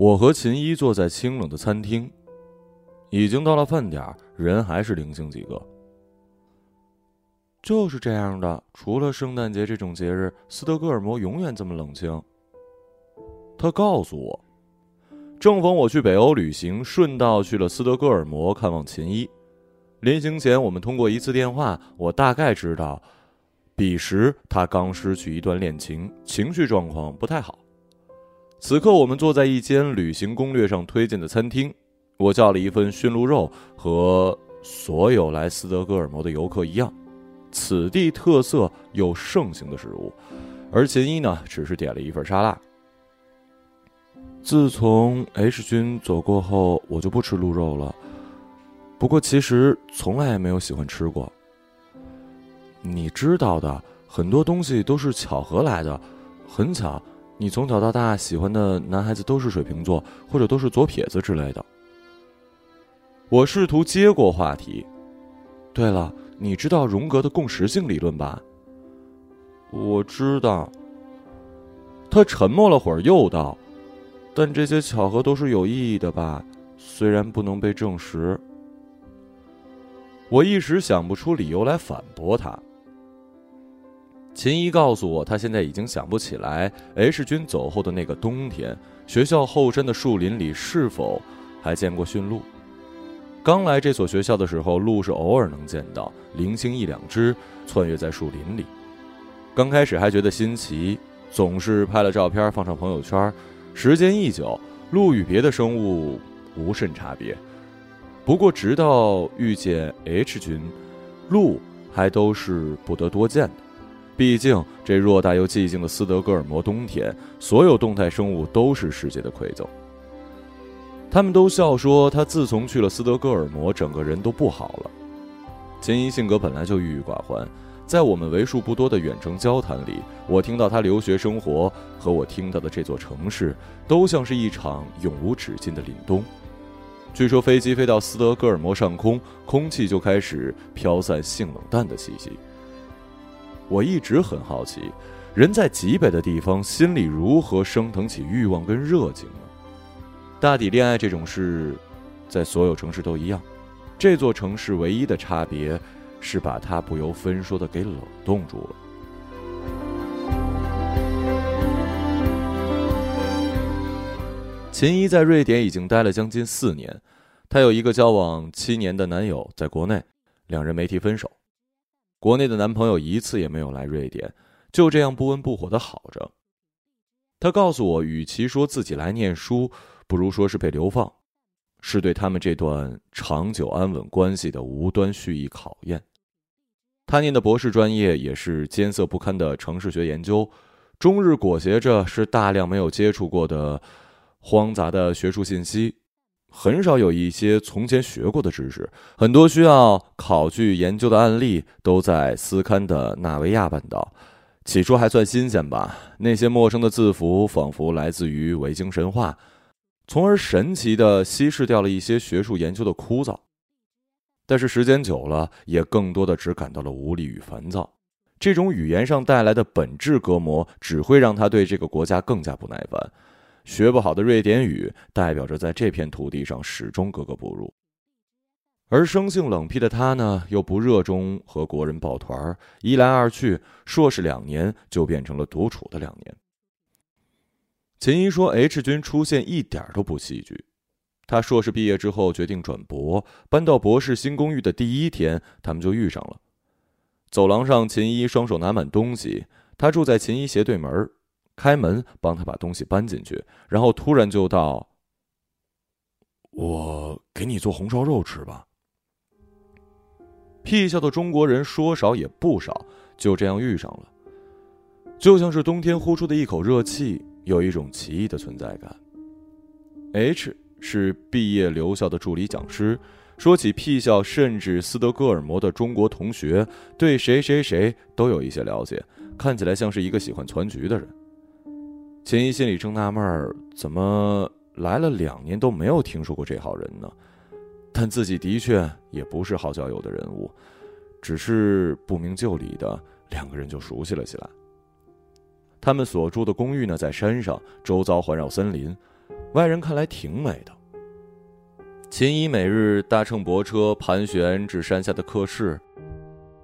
我和秦一坐在清冷的餐厅，已经到了饭点人还是零星几个。就是这样的，除了圣诞节这种节日，斯德哥尔摩永远这么冷清。他告诉我，正逢我去北欧旅行，顺道去了斯德哥尔摩看望秦一。临行前，我们通过一次电话，我大概知道，彼时他刚失去一段恋情，情绪状况不太好。此刻，我们坐在一间旅行攻略上推荐的餐厅，我叫了一份驯鹿肉，和所有来斯德哥尔摩的游客一样，此地特色又盛行的食物。而秦一呢，只是点了一份沙拉。自从 H 君走过后，我就不吃鹿肉了。不过，其实从来也没有喜欢吃过。你知道的，很多东西都是巧合来的。很巧，你从小到大喜欢的男孩子都是水瓶座，或者都是左撇子之类的。我试图接过话题。对了，你知道荣格的共识性理论吧？我知道。他沉默了会儿，又道：“但这些巧合都是有意义的吧？虽然不能被证实。”我一时想不出理由来反驳他。秦一告诉我，她现在已经想不起来 H 君走后的那个冬天，学校后山的树林里是否还见过驯鹿。刚来这所学校的时候，鹿是偶尔能见到，零星一两只窜跃在树林里。刚开始还觉得新奇，总是拍了照片放上朋友圈。时间一久，鹿与别的生物无甚差别。不过，直到遇见 H 君，鹿还都是不得多见的。毕竟，这偌大又寂静的斯德哥尔摩冬天，所有动态生物都是世界的馈赠。他们都笑说，他自从去了斯德哥尔摩，整个人都不好了。秦一性格本来就郁郁寡欢，在我们为数不多的远程交谈里，我听到他留学生活和我听到的这座城市，都像是一场永无止境的凛冬。据说飞机飞到斯德哥尔摩上空，空气就开始飘散性冷淡的气息。我一直很好奇，人在极北的地方，心里如何升腾起欲望跟热情呢？大抵恋爱这种事，在所有城市都一样。这座城市唯一的差别，是把它不由分说的给冷冻住了。秦一在瑞典已经待了将近四年，她有一个交往七年的男友在国内，两人没提分手。国内的男朋友一次也没有来瑞典，就这样不温不火的好着。他告诉我，与其说自己来念书，不如说是被流放，是对他们这段长久安稳关系的无端蓄意考验。他念的博士专业也是艰涩不堪的城市学研究，终日裹挟着是大量没有接触过的。荒杂的学术信息，很少有一些从前学过的知识。很多需要考据研究的案例都在斯堪的纳维亚半岛。起初还算新鲜吧，那些陌生的字符仿佛来自于维京神话，从而神奇的稀释掉了一些学术研究的枯燥。但是时间久了，也更多的只感到了无力与烦躁。这种语言上带来的本质隔膜，只会让他对这个国家更加不耐烦。学不好的瑞典语代表着在这片土地上始终格格不入，而生性冷僻的他呢，又不热衷和国人抱团儿一来二去，硕士两年就变成了独处的两年。秦一说：“H 君出现一点都不戏剧。他硕士毕业之后决定转博，搬到博士新公寓的第一天，他们就遇上了。走廊上，秦一双手拿满东西，他住在秦一斜对门儿开门帮他把东西搬进去，然后突然就道：“我给你做红烧肉吃吧。”屁笑的中国人说少也不少，就这样遇上了，就像是冬天呼出的一口热气，有一种奇异的存在感。H 是毕业留校的助理讲师，说起屁笑，甚至斯德哥尔摩的中国同学，对谁谁谁都有一些了解，看起来像是一个喜欢攒局的人。秦一心里正纳闷儿，怎么来了两年都没有听说过这号人呢？但自己的确也不是好交友的人物，只是不明就里的两个人就熟悉了起来。他们所住的公寓呢，在山上，周遭环绕森林，外人看来挺美的。秦怡每日搭乘驳车盘旋至山下的客室，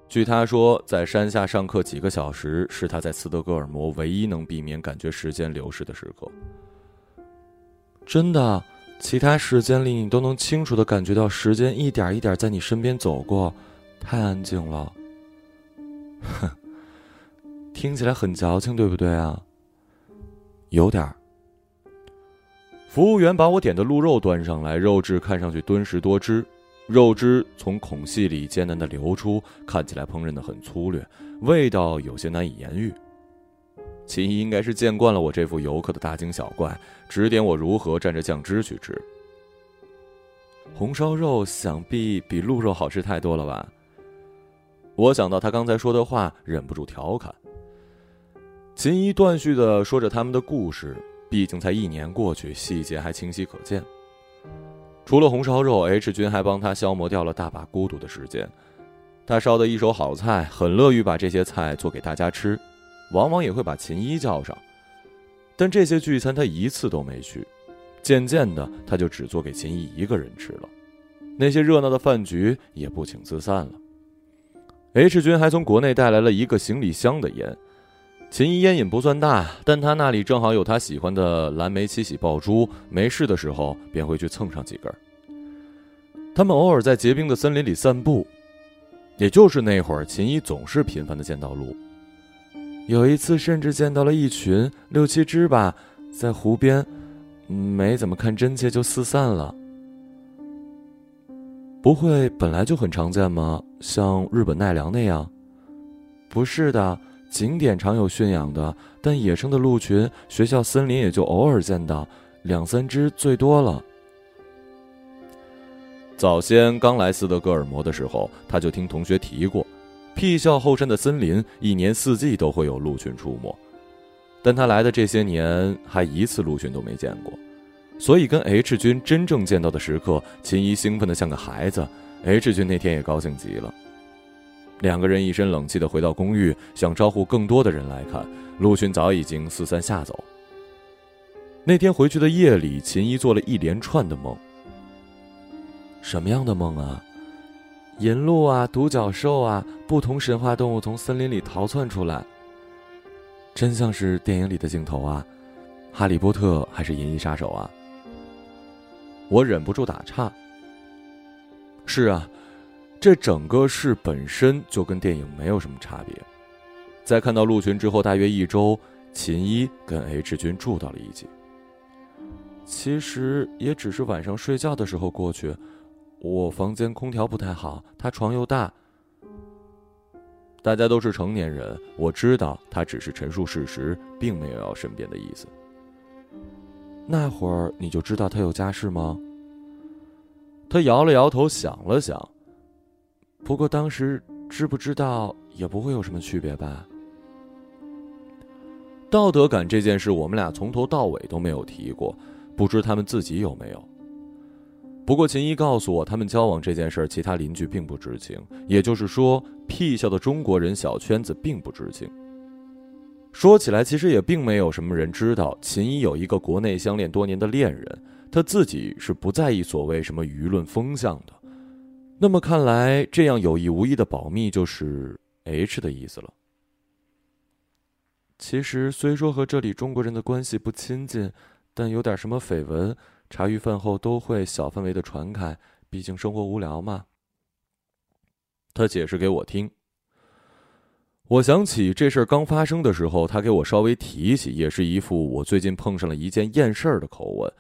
据他说，在山下上课几个小时是他在斯德哥尔摩唯一能避免感觉时间流逝的时刻。真的，其他时间里你都能清楚的感觉到时间一点一点在你身边走过，太安静了。哼，听起来很矫情，对不对啊？有点儿。服务员把我点的鹿肉端上来，肉质看上去敦实多汁，肉汁从孔隙里艰难的流出，看起来烹饪的很粗略，味道有些难以言喻。秦怡应该是见惯了我这副游客的大惊小怪，指点我如何蘸着酱汁去吃。红烧肉想必比鹿肉好吃太多了吧？我想到他刚才说的话，忍不住调侃。秦怡断续的说着他们的故事。毕竟才一年过去，细节还清晰可见。除了红烧肉，H 君还帮他消磨掉了大把孤独的时间。他烧的一手好菜，很乐于把这些菜做给大家吃，往往也会把秦一叫上。但这些聚餐他一次都没去。渐渐的，他就只做给秦一一个人吃了。那些热闹的饭局也不请自散了。H 君还从国内带来了一个行李箱的烟。秦怡烟瘾不算大，但他那里正好有他喜欢的蓝莓七喜爆珠，没事的时候便会去蹭上几根。他们偶尔在结冰的森林里散步，也就是那会儿，秦怡总是频繁的见到鹿。有一次甚至见到了一群六七只吧，在湖边，没怎么看真切就四散了。不会本来就很常见吗？像日本奈良那样？不是的。景点常有驯养的，但野生的鹿群，学校森林也就偶尔见到两三只最多了。早先刚来斯德哥尔摩的时候，他就听同学提过，屁校后山的森林一年四季都会有鹿群出没，但他来的这些年还一次鹿群都没见过，所以跟 H 君真正见到的时刻，秦怡兴奋的像个孩子，H 君那天也高兴极了。两个人一身冷气的回到公寓，想招呼更多的人来看。陆群早已经四散下走。那天回去的夜里，秦一做了一连串的梦。什么样的梦啊？银鹿啊，独角兽啊，不同神话动物从森林里逃窜出来。真像是电影里的镜头啊！哈利波特还是银翼杀手啊？我忍不住打岔。是啊。这整个事本身就跟电影没有什么差别。在看到陆群之后，大约一周，秦一跟 H 君住到了一起。其实也只是晚上睡觉的时候过去。我房间空调不太好，他床又大。大家都是成年人，我知道他只是陈述事实，并没有要申辩的意思。那会儿你就知道他有家室吗？他摇了摇头，想了想。不过当时知不知道也不会有什么区别吧。道德感这件事，我们俩从头到尾都没有提过，不知他们自己有没有。不过秦一告诉我，他们交往这件事，其他邻居并不知情，也就是说屁校的中国人小圈子并不知情。说起来，其实也并没有什么人知道秦一有一个国内相恋多年的恋人，他自己是不在意所谓什么舆论风向的。那么看来，这样有意无意的保密就是 H 的意思了。其实虽说和这里中国人的关系不亲近，但有点什么绯闻，茶余饭后都会小范围的传开。毕竟生活无聊嘛。他解释给我听。我想起这事儿刚发生的时候，他给我稍微提起，也是一副我最近碰上了一件厌事儿的口吻。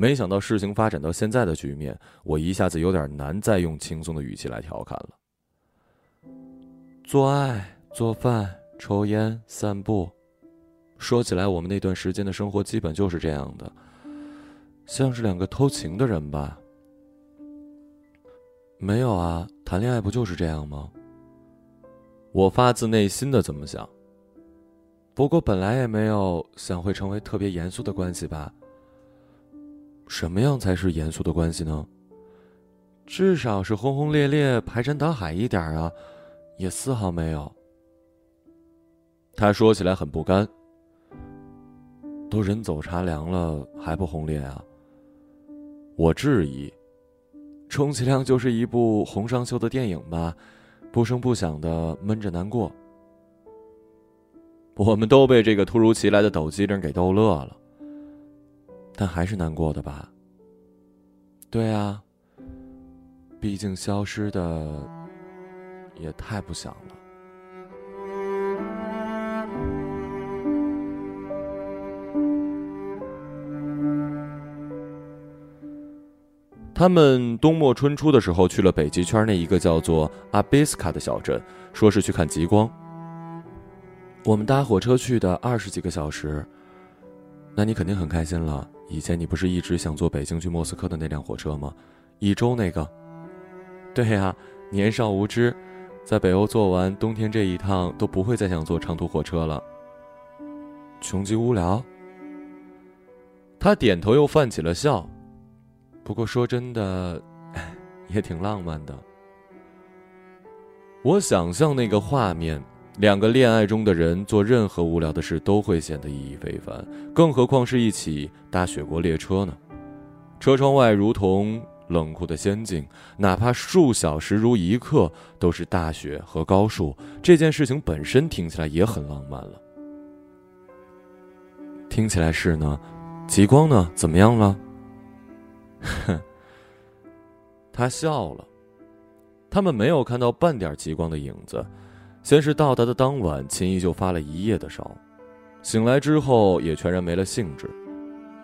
没想到事情发展到现在的局面，我一下子有点难再用轻松的语气来调侃了。做爱、做饭、抽烟、散步，说起来，我们那段时间的生活基本就是这样的，像是两个偷情的人吧？没有啊，谈恋爱不就是这样吗？我发自内心的这么想。不过本来也没有想会成为特别严肃的关系吧。什么样才是严肃的关系呢？至少是轰轰烈烈、排山倒海一点啊，也丝毫没有。他说起来很不甘，都人走茶凉了，还不轰烈啊？我质疑，充其量就是一部洪尚秀的电影吧，不声不响的闷着难过。我们都被这个突如其来的抖机灵给逗乐了，但还是难过的吧？对啊，毕竟消失的也太不想了。他们冬末春初的时候去了北极圈那一个叫做阿贝斯卡的小镇，说是去看极光。我们搭火车去的二十几个小时，那你肯定很开心了。以前你不是一直想坐北京去莫斯科的那辆火车吗？一周那个。对呀，年少无知，在北欧坐完冬天这一趟都不会再想坐长途火车了。穷极无聊。他点头又泛起了笑。不过说真的，也挺浪漫的。我想象那个画面，两个恋爱中的人做任何无聊的事都会显得意义非凡，更何况是一起搭雪国列车呢？车窗外如同冷酷的仙境，哪怕数小时如一刻，都是大雪和高树。这件事情本身听起来也很浪漫了。听起来是呢，极光呢？怎么样了？哼，他笑了。他们没有看到半点极光的影子。先是到达的当晚，秦怡就发了一夜的烧，醒来之后也全然没了兴致。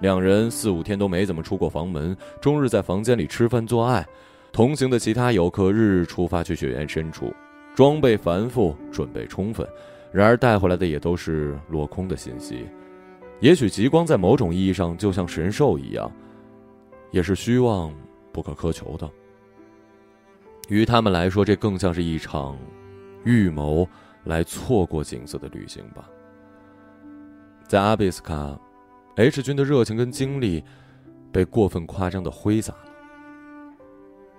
两人四五天都没怎么出过房门，终日在房间里吃饭做爱。同行的其他游客日日出发去雪原深处，装备繁复，准备充分，然而带回来的也都是落空的信息。也许极光在某种意义上就像神兽一样。也是虚妄不可苛求的。于他们来说，这更像是一场预谋来错过景色的旅行吧。在阿比斯卡，H 君的热情跟精力被过分夸张的挥洒了。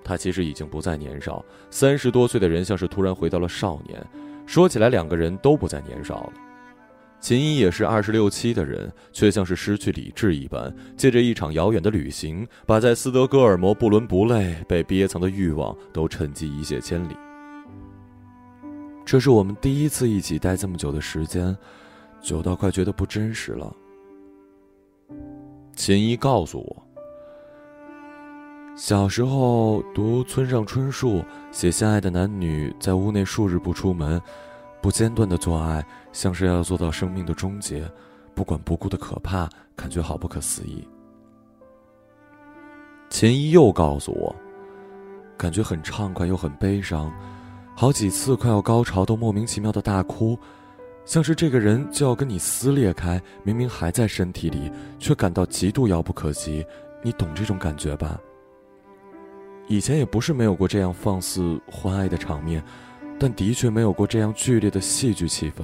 他其实已经不再年少，三十多岁的人像是突然回到了少年。说起来，两个人都不再年少了。秦一也是二十六七的人，却像是失去理智一般，借着一场遥远的旅行，把在斯德哥尔摩不伦不类、被憋藏的欲望都趁机一泻千里。这是我们第一次一起待这么久的时间，久到快觉得不真实了。秦一告诉我，小时候读村上春树写相爱的男女在屋内数日不出门。不间断的做爱，像是要做到生命的终结，不管不顾的可怕，感觉好不可思议。秦一又告诉我，感觉很畅快又很悲伤，好几次快要高潮都莫名其妙的大哭，像是这个人就要跟你撕裂开，明明还在身体里，却感到极度遥不可及。你懂这种感觉吧？以前也不是没有过这样放肆欢爱的场面。但的确没有过这样剧烈的戏剧气氛。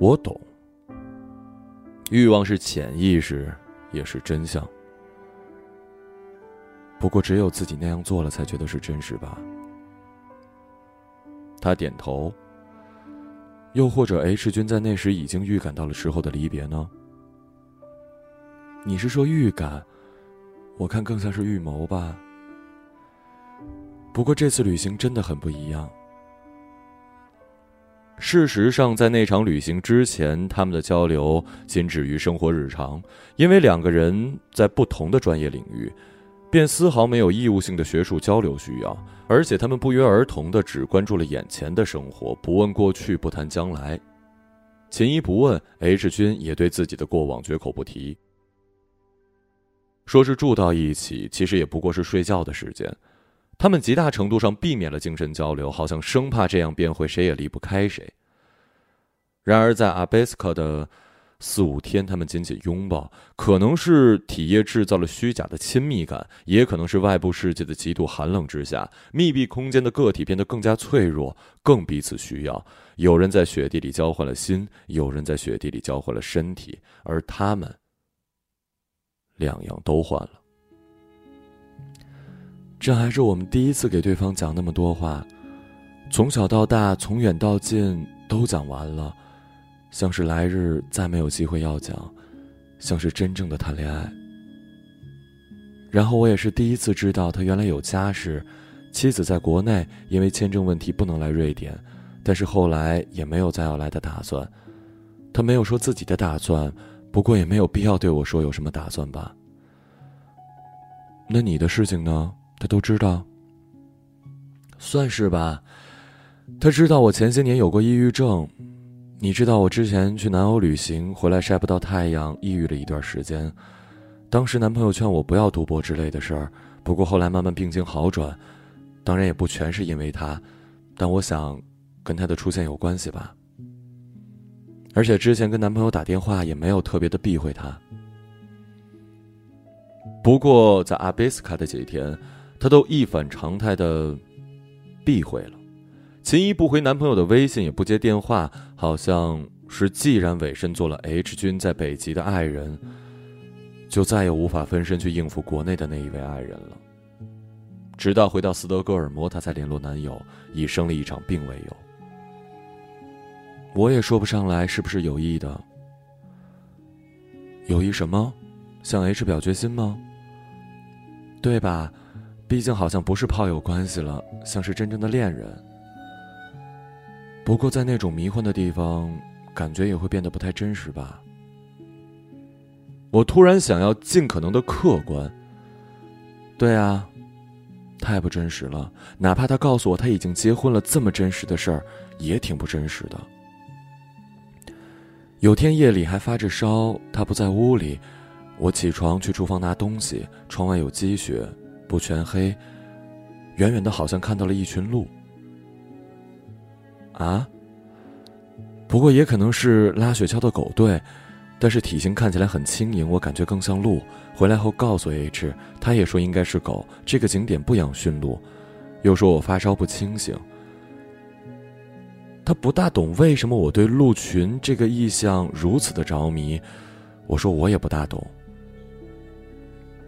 我懂，欲望是潜意识，也是真相。不过只有自己那样做了，才觉得是真实吧。他点头。又或者，H 君在那时已经预感到了之后的离别呢？你是说预感？我看更像是预谋吧。不过这次旅行真的很不一样。事实上，在那场旅行之前，他们的交流仅止于生活日常，因为两个人在不同的专业领域，便丝毫没有义务性的学术交流需要，而且他们不约而同的只关注了眼前的生活，不问过去，不谈将来。秦一不问，H 君也对自己的过往绝口不提。说是住到一起，其实也不过是睡觉的时间。他们极大程度上避免了精神交流，好像生怕这样便会谁也离不开谁。然而，在阿贝斯克的四五天，他们紧紧拥抱，可能是体液制造了虚假的亲密感，也可能是外部世界的极度寒冷之下，密闭空间的个体变得更加脆弱，更彼此需要。有人在雪地里交换了心，有人在雪地里交换了身体，而他们两样都换了。这还是我们第一次给对方讲那么多话，从小到大，从远到近都讲完了，像是来日再没有机会要讲，像是真正的谈恋爱。然后我也是第一次知道他原来有家室，妻子在国内因为签证问题不能来瑞典，但是后来也没有再要来的打算。他没有说自己的打算，不过也没有必要对我说有什么打算吧。那你的事情呢？他都知道。算是吧，他知道我前些年有过抑郁症。你知道我之前去南欧旅行回来晒不到太阳，抑郁了一段时间。当时男朋友劝我不要赌博之类的事儿，不过后来慢慢病情好转，当然也不全是因为他，但我想，跟他的出现有关系吧。而且之前跟男朋友打电话也没有特别的避讳他。不过在阿贝斯卡的几天，他都一反常态的避讳了。秦一不回男朋友的微信，也不接电话，好像是既然委身做了 H 君在北极的爱人，就再也无法分身去应付国内的那一位爱人了。直到回到斯德哥尔摩，她才联络男友，以生了一场病为由。我也说不上来是不是有意的。有意什么？向 H 表决心吗？对吧？毕竟好像不是炮友关系了，像是真正的恋人。不过，在那种迷幻的地方，感觉也会变得不太真实吧。我突然想要尽可能的客观。对啊，太不真实了。哪怕他告诉我他已经结婚了，这么真实的事儿，也挺不真实的。有天夜里还发着烧，他不在屋里，我起床去厨房拿东西，窗外有积雪，不全黑，远远的好像看到了一群鹿。啊！不过也可能是拉雪橇的狗队，但是体型看起来很轻盈，我感觉更像鹿。回来后告诉 H，他也说应该是狗。这个景点不养驯鹿，又说我发烧不清醒。他不大懂为什么我对鹿群这个意象如此的着迷。我说我也不大懂。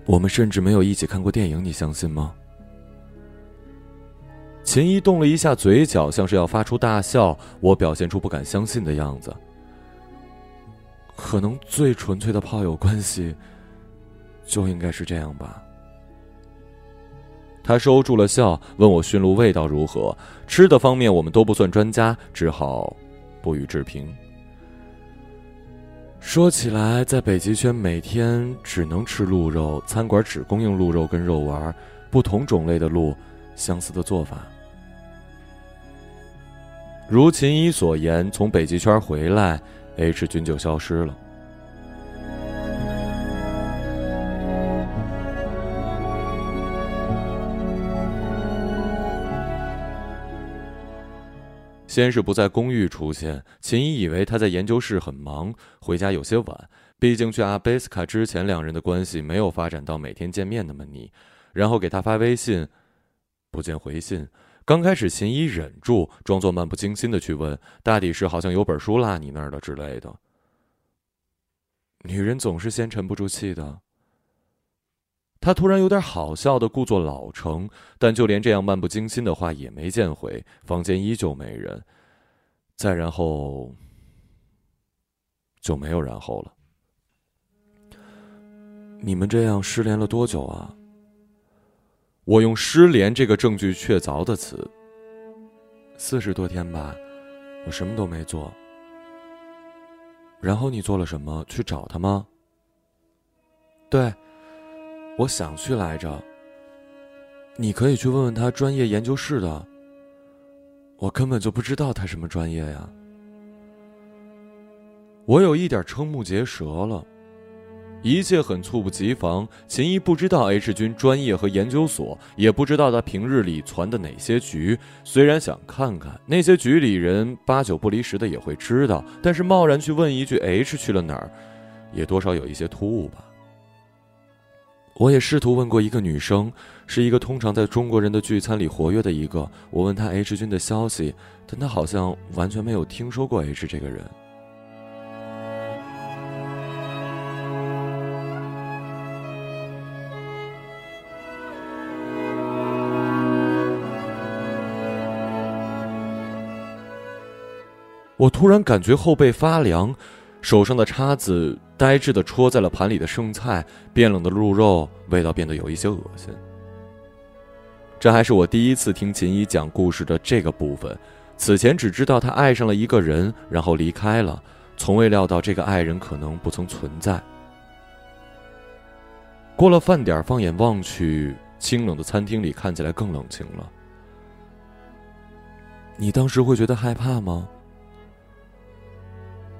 我们甚至没有一起看过电影，你相信吗？秦一动了一下嘴角，像是要发出大笑。我表现出不敢相信的样子。可能最纯粹的炮友关系，就应该是这样吧。他收住了笑，问我驯鹿味道如何。吃的方面我们都不算专家，只好不予置评。说起来，在北极圈每天只能吃鹿肉，餐馆只供应鹿肉跟肉丸，不同种类的鹿，相似的做法。如秦一所言，从北极圈回来，H 君就消失了。先是不在公寓出现，秦一以为他在研究室很忙，回家有些晚。毕竟去阿贝斯卡之前，两人的关系没有发展到每天见面那么腻。然后给他发微信，不见回信。刚开始，秦一忍住，装作漫不经心的去问：“大抵是好像有本书落你那儿了之类的。”女人总是先沉不住气的。他突然有点好笑的故作老成，但就连这样漫不经心的话也没见回。房间依旧没人。再然后，就没有然后了。你们这样失联了多久啊？我用“失联”这个证据确凿的词。四十多天吧，我什么都没做。然后你做了什么？去找他吗？对，我想去来着。你可以去问问他专业研究室的。我根本就不知道他什么专业呀。我有一点瞠目结舌了。一切很猝不及防。秦一不知道 H 君专业和研究所，也不知道他平日里攒的哪些局。虽然想看看那些局里人，八九不离十的也会知道，但是贸然去问一句 H 去了哪儿，也多少有一些突兀吧。我也试图问过一个女生，是一个通常在中国人的聚餐里活跃的一个。我问她 H 君的消息，但她好像完全没有听说过 H 这个人。我突然感觉后背发凉，手上的叉子呆滞的戳在了盘里的剩菜，变冷的鹿肉味道变得有一些恶心。这还是我第一次听秦姨讲故事的这个部分，此前只知道她爱上了一个人，然后离开了，从未料到这个爱人可能不曾存在。过了饭点，放眼望去，清冷的餐厅里看起来更冷清了。你当时会觉得害怕吗？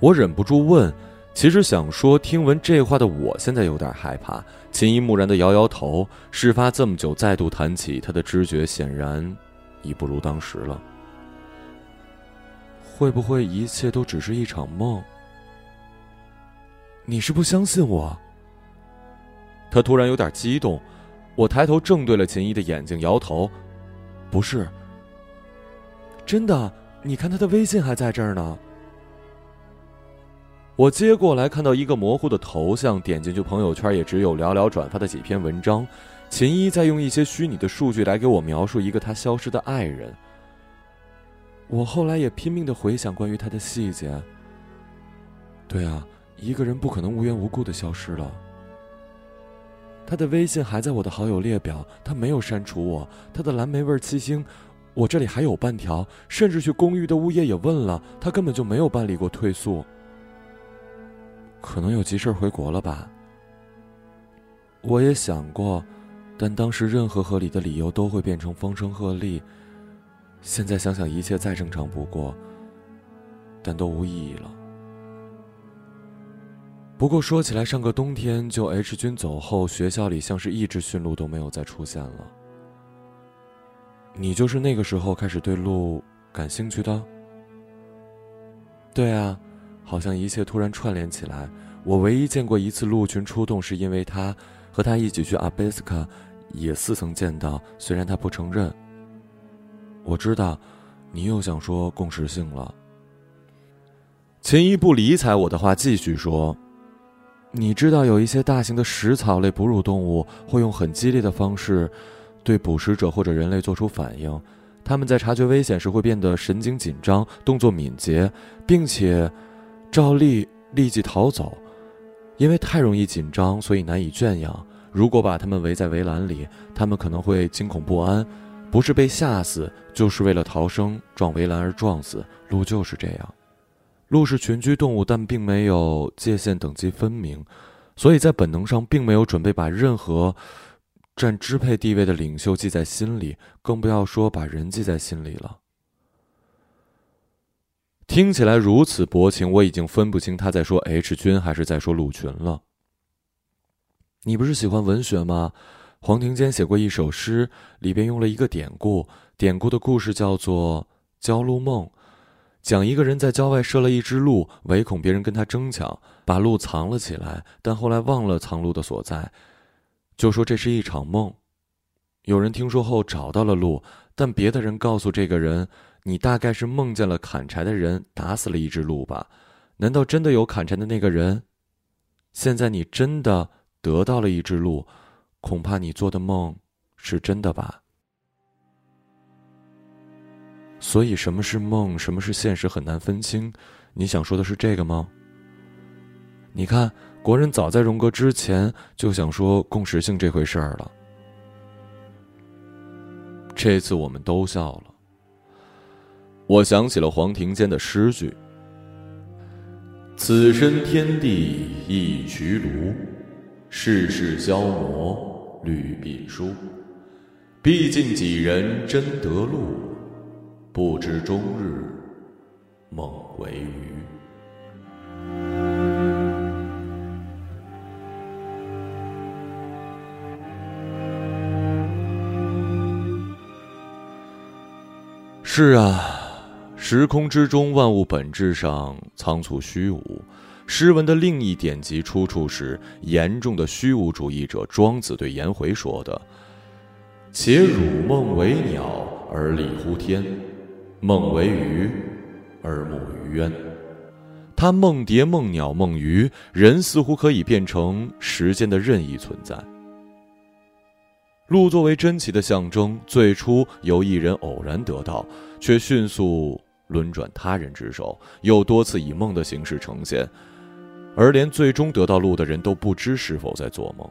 我忍不住问。其实想说，听闻这话的我现在有点害怕。秦一木然的摇摇头。事发这么久，再度谈起，他的知觉显然已不如当时了。会不会一切都只是一场梦？你是不相信我？他突然有点激动。我抬头正对了秦一的眼睛，摇头：“不是，真的。你看他的微信还在这儿呢。”我接过来，看到一个模糊的头像，点进去朋友圈，也只有寥寥转发的几篇文章。秦一在用一些虚拟的数据来给我描述一个他消失的爱人。我后来也拼命的回想关于他的细节。对啊，一个人不可能无缘无故的消失了。他的微信还在我的好友列表，他没有删除我。他的蓝莓味七星，我这里还有半条。甚至去公寓的物业也问了，他根本就没有办理过退宿。可能有急事回国了吧。我也想过，但当时任何合理的理由都会变成风声鹤唳。现在想想，一切再正常不过，但都无意义了。不过说起来，上个冬天就 H 君走后，学校里像是一只驯鹿都没有再出现了。你就是那个时候开始对鹿感兴趣的？对啊。好像一切突然串联起来。我唯一见过一次鹿群出动，是因为他和他一起去阿贝斯卡，也似曾见到，虽然他不承认。我知道，你又想说共识性了。秦一不理睬我的话，继续说：“你知道有一些大型的食草类哺乳动物会用很激烈的方式，对捕食者或者人类做出反应。他们在察觉危险时会变得神经紧张，动作敏捷，并且。”照例立即逃走，因为太容易紧张，所以难以圈养。如果把他们围在围栏里，他们可能会惊恐不安，不是被吓死，就是为了逃生撞围栏而撞死。鹿就是这样，鹿是群居动物，但并没有界限等级分明，所以在本能上并没有准备把任何占支配地位的领袖记在心里，更不要说把人记在心里了。听起来如此薄情，我已经分不清他在说 H 君还是在说鹿群了。你不是喜欢文学吗？黄庭坚写过一首诗，里边用了一个典故，典故的故事叫做《焦鹿梦》，讲一个人在郊外设了一只鹿，唯恐别人跟他争抢，把鹿藏了起来，但后来忘了藏鹿的所在，就说这是一场梦。有人听说后找到了鹿，但别的人告诉这个人。你大概是梦见了砍柴的人打死了一只鹿吧？难道真的有砍柴的那个人？现在你真的得到了一只鹿，恐怕你做的梦是真的吧？所以什么是梦，什么是现实很难分清。你想说的是这个吗？你看，国人早在荣格之前就想说共识性这回事儿了。这次我们都笑了。我想起了黄庭坚的诗句：“此身天地一渠庐，世事消磨绿鬓书。毕竟几人真得路，不知终日梦为鱼。”是啊。时空之中，万物本质上仓促虚无。诗文的另一典籍出处是严重的虚无主义者庄子对颜回说的：“且汝梦为鸟而立乎天，梦为鱼而目于渊。”他梦蝶、梦鸟、梦鱼，人似乎可以变成时间的任意存在。鹿作为珍奇的象征，最初由一人偶然得到，却迅速。轮转他人之手，又多次以梦的形式呈现，而连最终得到路的人都不知是否在做梦。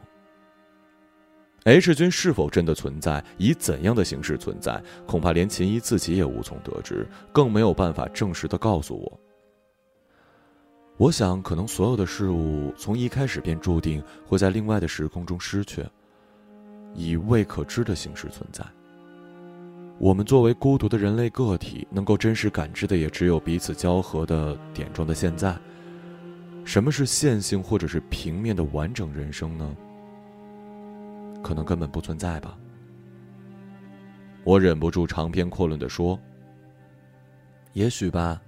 H 君是否真的存在，以怎样的形式存在，恐怕连秦一自己也无从得知，更没有办法证实的告诉我。我想，可能所有的事物从一开始便注定会在另外的时空中失去，以未可知的形式存在。我们作为孤独的人类个体，能够真实感知的也只有彼此交合的点状的现在。什么是线性或者是平面的完整人生呢？可能根本不存在吧。我忍不住长篇阔论的说：“也许吧。”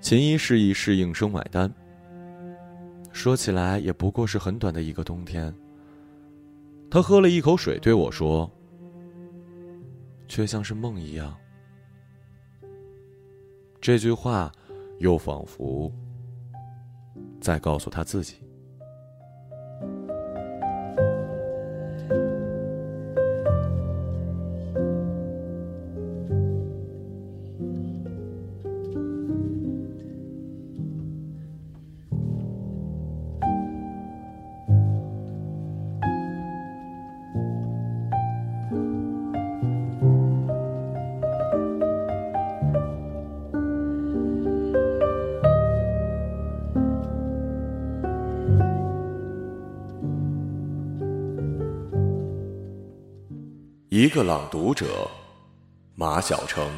秦一示意侍应生买单。说起来也不过是很短的一个冬天。他喝了一口水，对我说：“却像是梦一样。”这句话，又仿佛在告诉他自己。一个朗读者，马晓成。